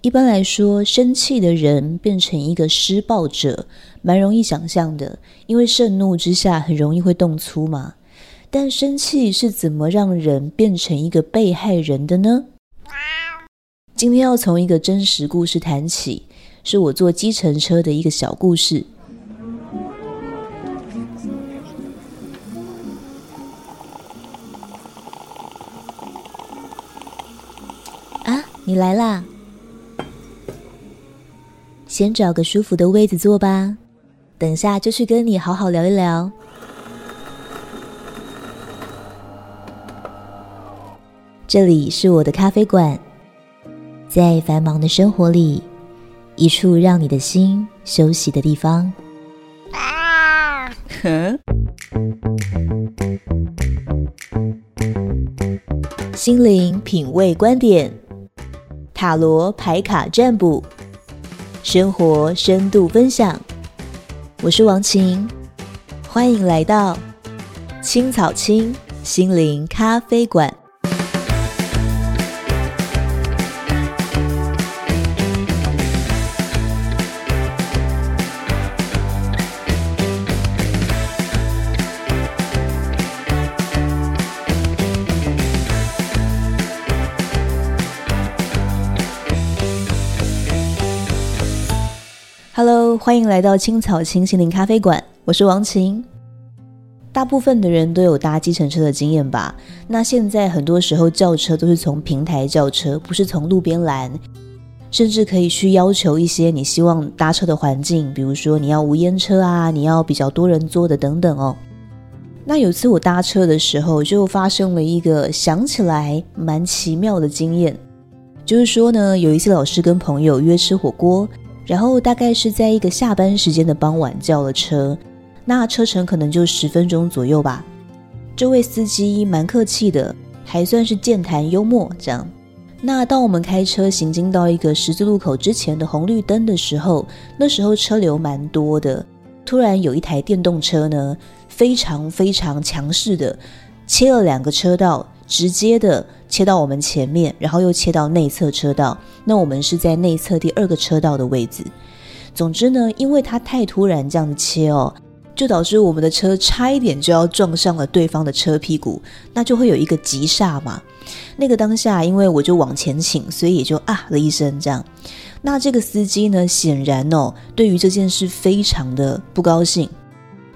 一般来说，生气的人变成一个施暴者，蛮容易想象的，因为盛怒之下很容易会动粗嘛。但生气是怎么让人变成一个被害人的呢？今天要从一个真实故事谈起，是我坐计程车的一个小故事。啊，你来啦！先找个舒服的位子坐吧，等下就去跟你好好聊一聊。这里是我的咖啡馆，在繁忙的生活里，一处让你的心休息的地方。啊！哼。心灵品味观点，塔罗牌卡占卜，生活深度分享。我是王晴，欢迎来到青草青心灵咖啡馆。欢迎来到青草青心灵咖啡馆，我是王晴。大部分的人都有搭计程车的经验吧？那现在很多时候叫车都是从平台叫车，不是从路边拦，甚至可以去要求一些你希望搭车的环境，比如说你要无烟车啊，你要比较多人坐的等等哦。那有次我搭车的时候，就发生了一个想起来蛮奇妙的经验，就是说呢，有一次老师跟朋友约吃火锅。然后大概是在一个下班时间的傍晚叫了车，那车程可能就十分钟左右吧。这位司机蛮客气的，还算是健谈幽默这样。那当我们开车行经到一个十字路口之前的红绿灯的时候，那时候车流蛮多的，突然有一台电动车呢，非常非常强势的切了两个车道。直接的切到我们前面，然后又切到内侧车道。那我们是在内侧第二个车道的位置。总之呢，因为它太突然这样切哦，就导致我们的车差一点就要撞上了对方的车屁股，那就会有一个急刹嘛。那个当下，因为我就往前倾，所以也就啊了一声这样。那这个司机呢，显然哦，对于这件事非常的不高兴。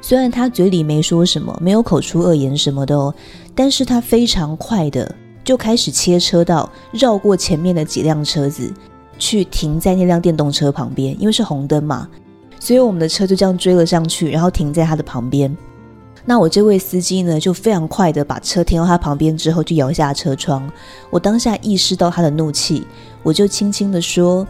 虽然他嘴里没说什么，没有口出恶言什么的哦，但是他非常快的就开始切车道，绕过前面的几辆车子，去停在那辆电动车旁边，因为是红灯嘛，所以我们的车就这样追了上去，然后停在他的旁边。那我这位司机呢，就非常快的把车停到他旁边之后，就摇下车窗。我当下意识到他的怒气，我就轻轻的说：“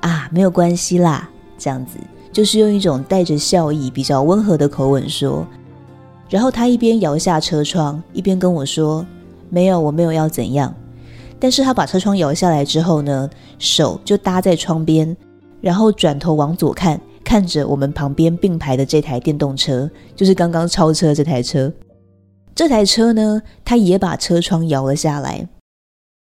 啊，没有关系啦，这样子。”就是用一种带着笑意、比较温和的口吻说，然后他一边摇下车窗，一边跟我说：“没有，我没有要怎样。”但是他把车窗摇下来之后呢，手就搭在窗边，然后转头往左看，看着我们旁边并排的这台电动车，就是刚刚超车这台车。这台车呢，他也把车窗摇了下来。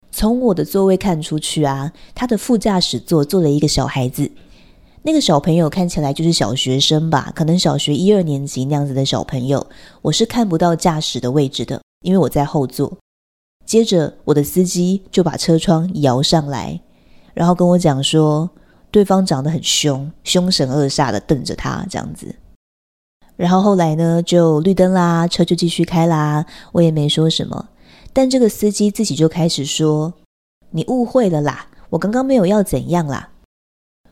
从我的座位看出去啊，他的副驾驶座坐了一个小孩子。那个小朋友看起来就是小学生吧，可能小学一二年级那样子的小朋友。我是看不到驾驶的位置的，因为我在后座。接着，我的司机就把车窗摇上来，然后跟我讲说，对方长得很凶，凶神恶煞的瞪着他这样子。然后后来呢，就绿灯啦，车就继续开啦，我也没说什么。但这个司机自己就开始说：“你误会了啦，我刚刚没有要怎样啦。”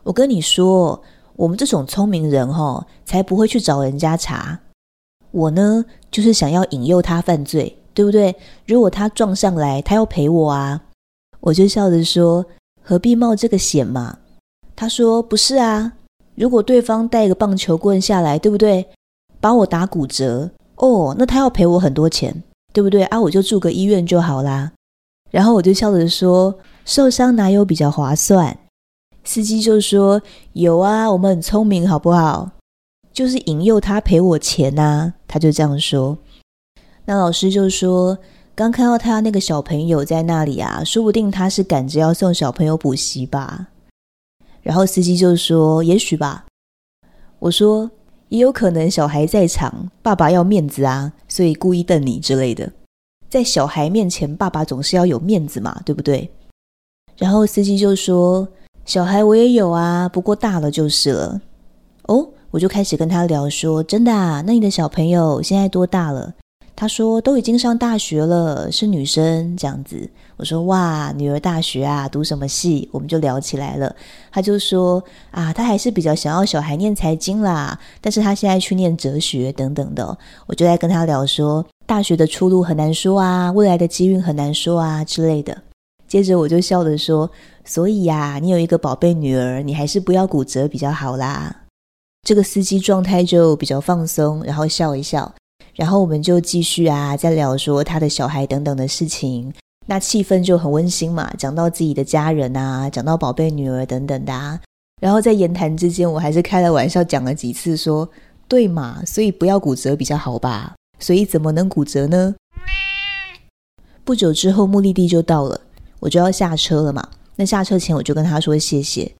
我跟你说，我们这种聪明人齁，才不会去找人家查。我呢，就是想要引诱他犯罪，对不对？如果他撞上来，他要赔我啊。我就笑着说，何必冒这个险嘛？他说不是啊，如果对方带个棒球棍下来，对不对？把我打骨折，哦，那他要赔我很多钱，对不对？啊，我就住个医院就好啦。然后我就笑着说，受伤哪有比较划算？司机就说：“有啊，我们很聪明，好不好？就是引诱他赔我钱呐。”他就这样说。那老师就说：“刚看到他那个小朋友在那里啊，说不定他是赶着要送小朋友补习吧？然后司机就说：“也许吧。”我说：“也有可能小孩在场，爸爸要面子啊，所以故意瞪你之类的。在小孩面前，爸爸总是要有面子嘛，对不对？”然后司机就说：“小孩我也有啊，不过大了就是了。”哦，我就开始跟他聊说：“真的啊？那你的小朋友现在多大了？”他说都已经上大学了，是女生这样子。我说哇，女儿大学啊，读什么系？我们就聊起来了。他就说啊，他还是比较想要小孩念财经啦，但是他现在去念哲学等等的。我就在跟他聊说，大学的出路很难说啊，未来的机运很难说啊之类的。接着我就笑着说，所以呀，你有一个宝贝女儿，你还是不要骨折比较好啦。这个司机状态就比较放松，然后笑一笑。然后我们就继续啊，在聊说他的小孩等等的事情，那气氛就很温馨嘛。讲到自己的家人啊，讲到宝贝女儿等等的啊。然后在言谈之间，我还是开了玩笑讲了几次说，说对嘛，所以不要骨折比较好吧。所以怎么能骨折呢？不久之后，目的地就到了，我就要下车了嘛。那下车前，我就跟他说谢谢。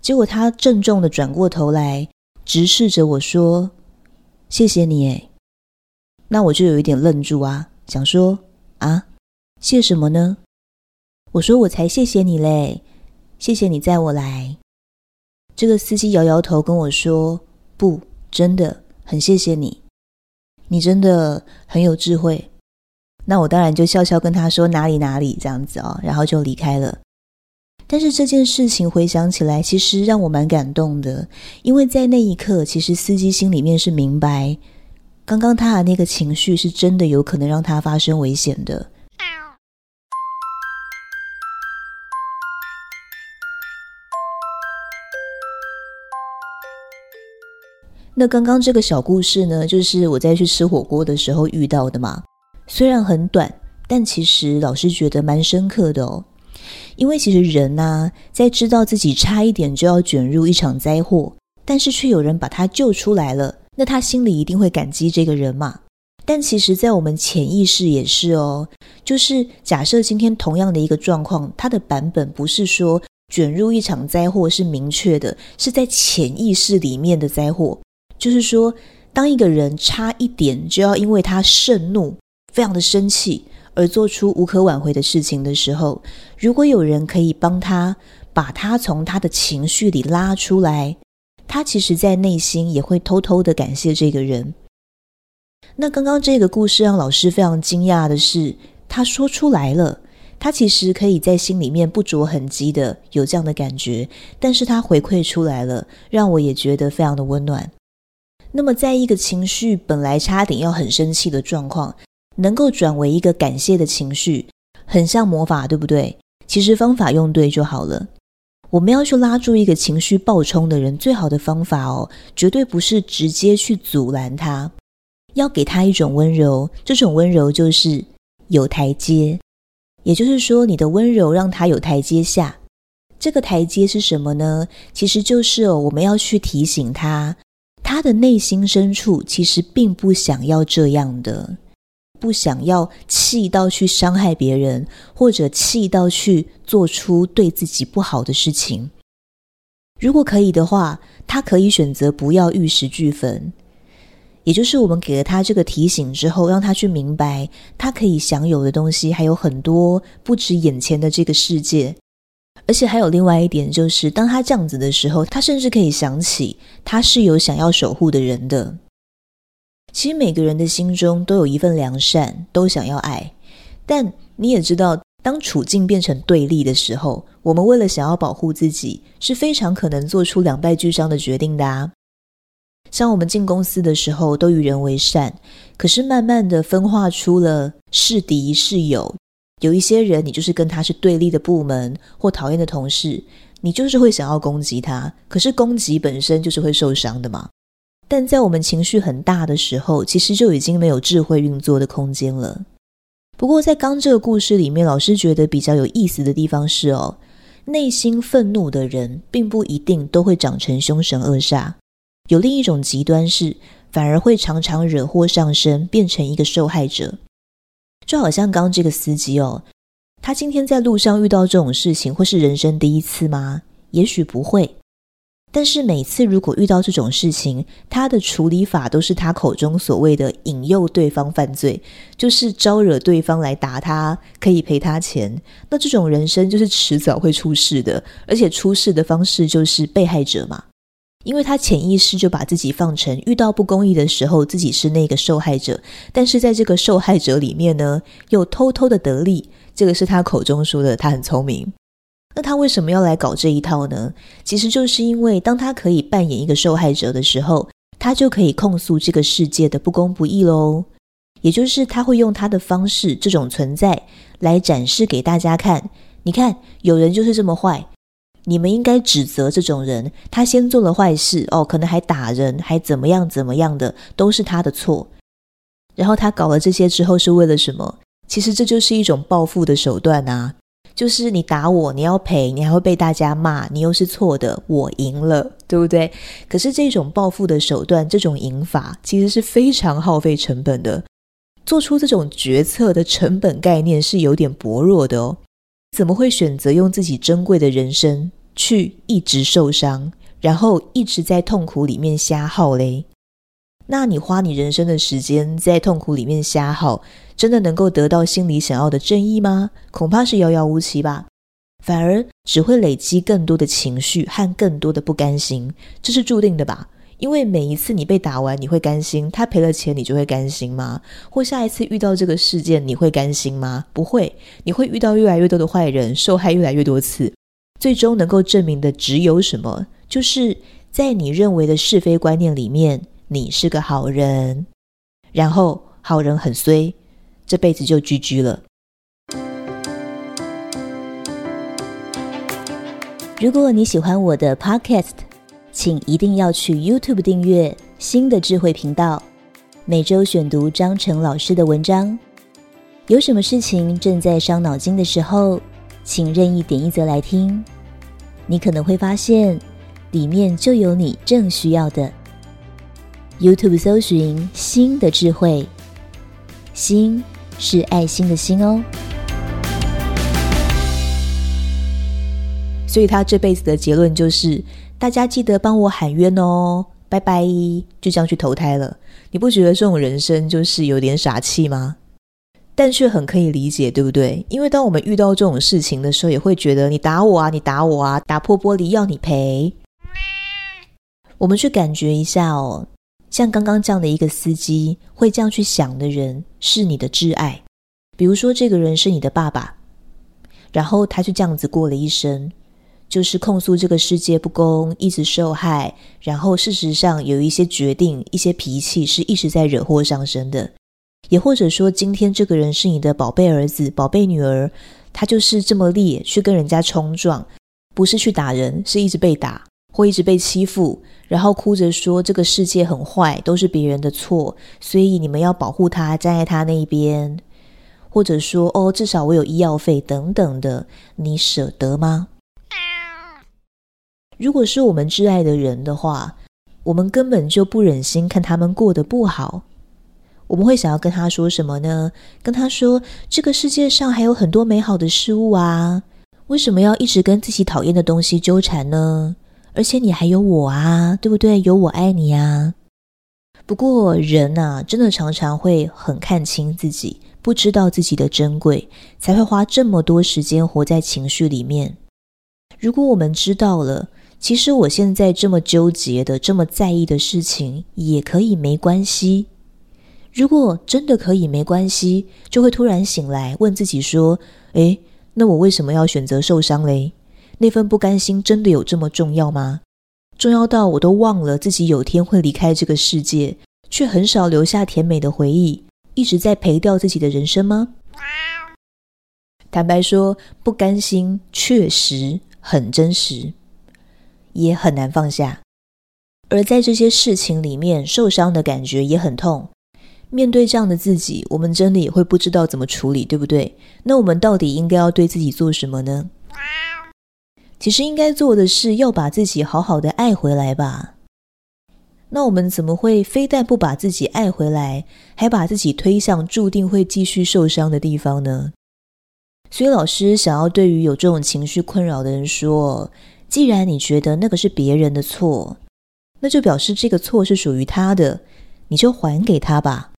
结果他郑重的转过头来，直视着我说：“谢谢你。”诶。那我就有一点愣住啊，想说啊，谢什么呢？我说我才谢谢你嘞，谢谢你载我来。这个司机摇摇头跟我说，不，真的很谢谢你，你真的很有智慧。那我当然就笑笑跟他说哪里哪里这样子哦，然后就离开了。但是这件事情回想起来，其实让我蛮感动的，因为在那一刻，其实司机心里面是明白。刚刚他的那个情绪是真的有可能让他发生危险的。那刚刚这个小故事呢，就是我在去吃火锅的时候遇到的嘛。虽然很短，但其实老师觉得蛮深刻的哦。因为其实人呐，在知道自己差一点就要卷入一场灾祸，但是却有人把他救出来了。那他心里一定会感激这个人嘛？但其实，在我们潜意识也是哦。就是假设今天同样的一个状况，它的版本不是说卷入一场灾祸是明确的，是在潜意识里面的灾祸。就是说，当一个人差一点就要因为他盛怒、非常的生气而做出无可挽回的事情的时候，如果有人可以帮他把他从他的情绪里拉出来。他其实，在内心也会偷偷的感谢这个人。那刚刚这个故事让老师非常惊讶的是，他说出来了，他其实可以在心里面不着痕迹的有这样的感觉，但是他回馈出来了，让我也觉得非常的温暖。那么，在一个情绪本来差点要很生气的状况，能够转为一个感谢的情绪，很像魔法，对不对？其实方法用对就好了。我们要去拉住一个情绪暴冲的人，最好的方法哦，绝对不是直接去阻拦他，要给他一种温柔。这种温柔就是有台阶，也就是说，你的温柔让他有台阶下。这个台阶是什么呢？其实就是哦，我们要去提醒他，他的内心深处其实并不想要这样的。不想要气到去伤害别人，或者气到去做出对自己不好的事情。如果可以的话，他可以选择不要玉石俱焚。也就是我们给了他这个提醒之后，让他去明白，他可以享有的东西还有很多，不止眼前的这个世界。而且还有另外一点，就是当他这样子的时候，他甚至可以想起，他是有想要守护的人的。其实每个人的心中都有一份良善，都想要爱。但你也知道，当处境变成对立的时候，我们为了想要保护自己，是非常可能做出两败俱伤的决定的啊。像我们进公司的时候，都与人为善，可是慢慢的分化出了是敌是友。有一些人，你就是跟他是对立的部门或讨厌的同事，你就是会想要攻击他。可是攻击本身就是会受伤的嘛。但在我们情绪很大的时候，其实就已经没有智慧运作的空间了。不过，在刚这个故事里面，老师觉得比较有意思的地方是哦，内心愤怒的人并不一定都会长成凶神恶煞，有另一种极端是，反而会常常惹祸上身，变成一个受害者。就好像刚这个司机哦，他今天在路上遇到这种事情，会是人生第一次吗？也许不会。但是每次如果遇到这种事情，他的处理法都是他口中所谓的引诱对方犯罪，就是招惹对方来打他，可以赔他钱。那这种人生就是迟早会出事的，而且出事的方式就是被害者嘛，因为他潜意识就把自己放成遇到不公义的时候，自己是那个受害者，但是在这个受害者里面呢，又偷偷的得利。这个是他口中说的，他很聪明。那他为什么要来搞这一套呢？其实就是因为当他可以扮演一个受害者的时候，他就可以控诉这个世界的不公不义喽。也就是他会用他的方式，这种存在来展示给大家看。你看，有人就是这么坏，你们应该指责这种人。他先做了坏事哦，可能还打人，还怎么样怎么样的，都是他的错。然后他搞了这些之后是为了什么？其实这就是一种报复的手段啊。就是你打我，你要赔，你还会被大家骂，你又是错的，我赢了，对不对？可是这种报复的手段，这种赢法，其实是非常耗费成本的。做出这种决策的成本概念是有点薄弱的哦。怎么会选择用自己珍贵的人生去一直受伤，然后一直在痛苦里面瞎耗嘞？那你花你人生的时间在痛苦里面瞎耗，真的能够得到心里想要的正义吗？恐怕是遥遥无期吧。反而只会累积更多的情绪和更多的不甘心，这是注定的吧？因为每一次你被打完，你会甘心？他赔了钱，你就会甘心吗？或下一次遇到这个事件，你会甘心吗？不会，你会遇到越来越多的坏人，受害越来越多次，最终能够证明的只有什么？就是在你认为的是非观念里面。你是个好人，然后好人很衰，这辈子就居居了。如果你喜欢我的 Podcast，请一定要去 YouTube 订阅新的智慧频道，每周选读张成老师的文章。有什么事情正在伤脑筋的时候，请任意点一则来听，你可能会发现里面就有你正需要的。YouTube 搜寻“心的智慧”，心是爱心的心哦。所以他这辈子的结论就是：大家记得帮我喊冤哦，拜拜！就这样去投胎了。你不觉得这种人生就是有点傻气吗？但却很可以理解，对不对？因为当我们遇到这种事情的时候，也会觉得你打我啊，你打我啊，打破玻璃要你赔。我们去感觉一下哦。像刚刚这样的一个司机，会这样去想的人是你的挚爱。比如说，这个人是你的爸爸，然后他就这样子过了一生，就是控诉这个世界不公，一直受害，然后事实上有一些决定、一些脾气是一直在惹祸上身的。也或者说，今天这个人是你的宝贝儿子、宝贝女儿，他就是这么烈去跟人家冲撞，不是去打人，是一直被打。会一直被欺负，然后哭着说这个世界很坏，都是别人的错，所以你们要保护他，站在他那一边，或者说哦，至少我有医药费等等的，你舍得吗？如果是我们挚爱的人的话，我们根本就不忍心看他们过得不好，我们会想要跟他说什么呢？跟他说这个世界上还有很多美好的事物啊，为什么要一直跟自己讨厌的东西纠缠呢？而且你还有我啊，对不对？有我爱你啊。不过人呐，真的常常会很看清自己，不知道自己的珍贵，才会花这么多时间活在情绪里面。如果我们知道了，其实我现在这么纠结的、这么在意的事情，也可以没关系。如果真的可以没关系，就会突然醒来，问自己说：“诶，那我为什么要选择受伤嘞？”那份不甘心真的有这么重要吗？重要到我都忘了自己有天会离开这个世界，却很少留下甜美的回忆，一直在赔掉自己的人生吗？坦白说，不甘心确实很真实，也很难放下。而在这些事情里面，受伤的感觉也很痛。面对这样的自己，我们真的也会不知道怎么处理，对不对？那我们到底应该要对自己做什么呢？其实应该做的是要把自己好好的爱回来吧。那我们怎么会非但不把自己爱回来，还把自己推向注定会继续受伤的地方呢？所以老师想要对于有这种情绪困扰的人说：既然你觉得那个是别人的错，那就表示这个错是属于他的，你就还给他吧。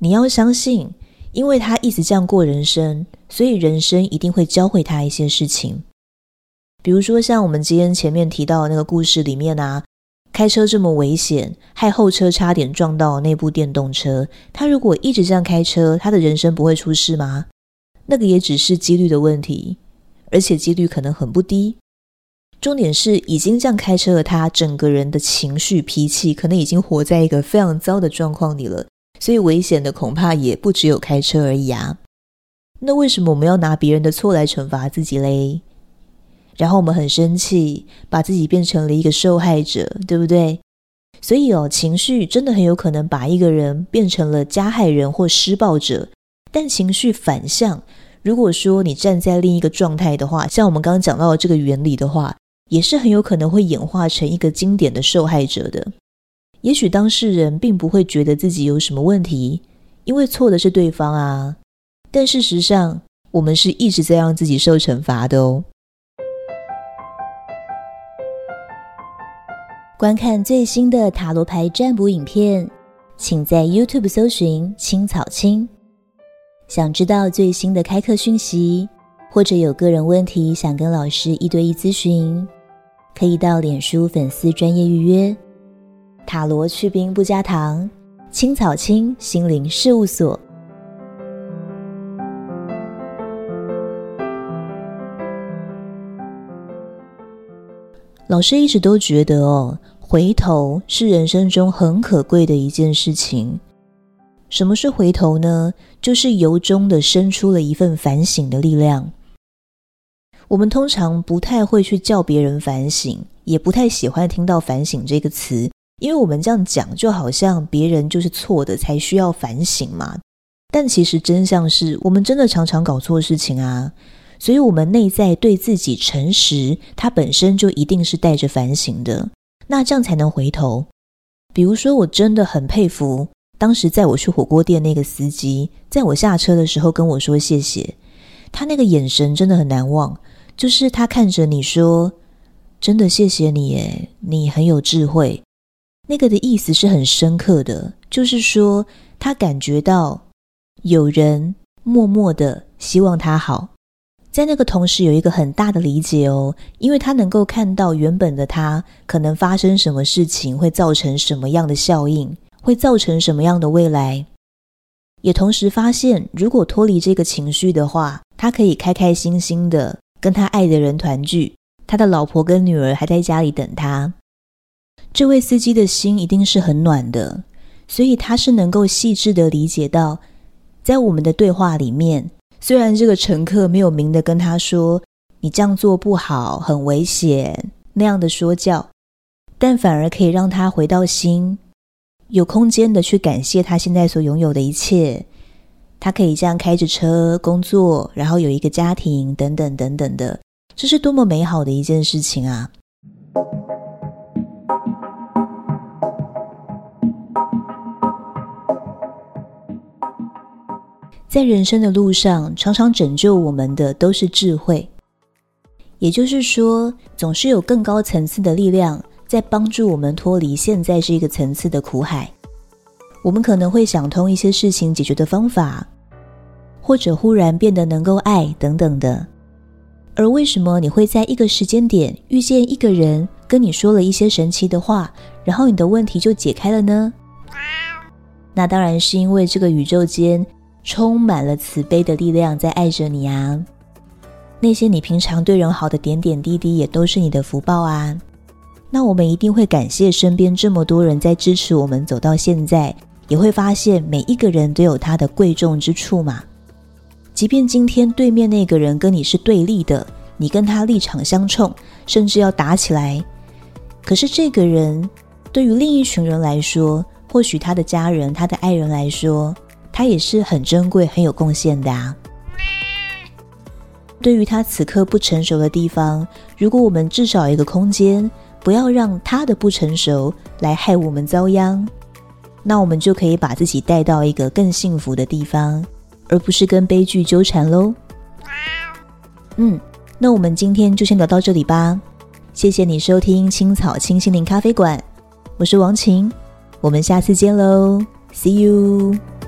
你要相信，因为他一直这样过人生，所以人生一定会教会他一些事情。比如说，像我们今天前面提到的那个故事里面啊，开车这么危险，害后车差点撞到那部电动车。他如果一直这样开车，他的人生不会出事吗？那个也只是几率的问题，而且几率可能很不低。重点是，已经这样开车的他，整个人的情绪脾气可能已经活在一个非常糟的状况里了。所以危险的恐怕也不只有开车而已啊。那为什么我们要拿别人的错来惩罚自己嘞？然后我们很生气，把自己变成了一个受害者，对不对？所以哦，情绪真的很有可能把一个人变成了加害人或施暴者。但情绪反向，如果说你站在另一个状态的话，像我们刚刚讲到的这个原理的话，也是很有可能会演化成一个经典的受害者的。也许当事人并不会觉得自己有什么问题，因为错的是对方啊。但事实上，我们是一直在让自己受惩罚的哦。观看最新的塔罗牌占卜影片，请在 YouTube 搜寻“青草青”。想知道最新的开课讯息，或者有个人问题想跟老师一对一咨询，可以到脸书粉丝专业预约。塔罗去冰不加糖，青草青心灵事务所。老师一直都觉得哦，回头是人生中很可贵的一件事情。什么是回头呢？就是由衷的生出了一份反省的力量。我们通常不太会去叫别人反省，也不太喜欢听到“反省”这个词，因为我们这样讲，就好像别人就是错的，才需要反省嘛。但其实真相是我们真的常常搞错事情啊。所以，我们内在对自己诚实，它本身就一定是带着反省的。那这样才能回头。比如说，我真的很佩服当时载我去火锅店那个司机，在我下车的时候跟我说谢谢，他那个眼神真的很难忘。就是他看着你说：“真的谢谢你，耶，你很有智慧。”那个的意思是很深刻的，就是说他感觉到有人默默的希望他好。在那个同时，有一个很大的理解哦，因为他能够看到原本的他可能发生什么事情，会造成什么样的效应，会造成什么样的未来，也同时发现，如果脱离这个情绪的话，他可以开开心心的跟他爱的人团聚，他的老婆跟女儿还在家里等他。这位司机的心一定是很暖的，所以他是能够细致的理解到，在我们的对话里面。虽然这个乘客没有明的跟他说“你这样做不好，很危险”那样的说教，但反而可以让他回到心，有空间的去感谢他现在所拥有的一切。他可以这样开着车工作，然后有一个家庭，等等等等的，这是多么美好的一件事情啊！在人生的路上，常常拯救我们的都是智慧，也就是说，总是有更高层次的力量在帮助我们脱离现在这个层次的苦海。我们可能会想通一些事情解决的方法，或者忽然变得能够爱等等的。而为什么你会在一个时间点遇见一个人，跟你说了一些神奇的话，然后你的问题就解开了呢？那当然是因为这个宇宙间。充满了慈悲的力量在爱着你啊！那些你平常对人好的点点滴滴，也都是你的福报啊！那我们一定会感谢身边这么多人在支持我们走到现在，也会发现每一个人都有他的贵重之处嘛。即便今天对面那个人跟你是对立的，你跟他立场相冲，甚至要打起来，可是这个人对于另一群人来说，或许他的家人、他的爱人来说，他也是很珍贵、很有贡献的啊。对于他此刻不成熟的地方，如果我们至少一个空间，不要让他的不成熟来害我们遭殃，那我们就可以把自己带到一个更幸福的地方，而不是跟悲剧纠缠喽。嗯，那我们今天就先聊到这里吧。谢谢你收听青草清心灵咖啡馆，我是王晴，我们下次见喽，See you。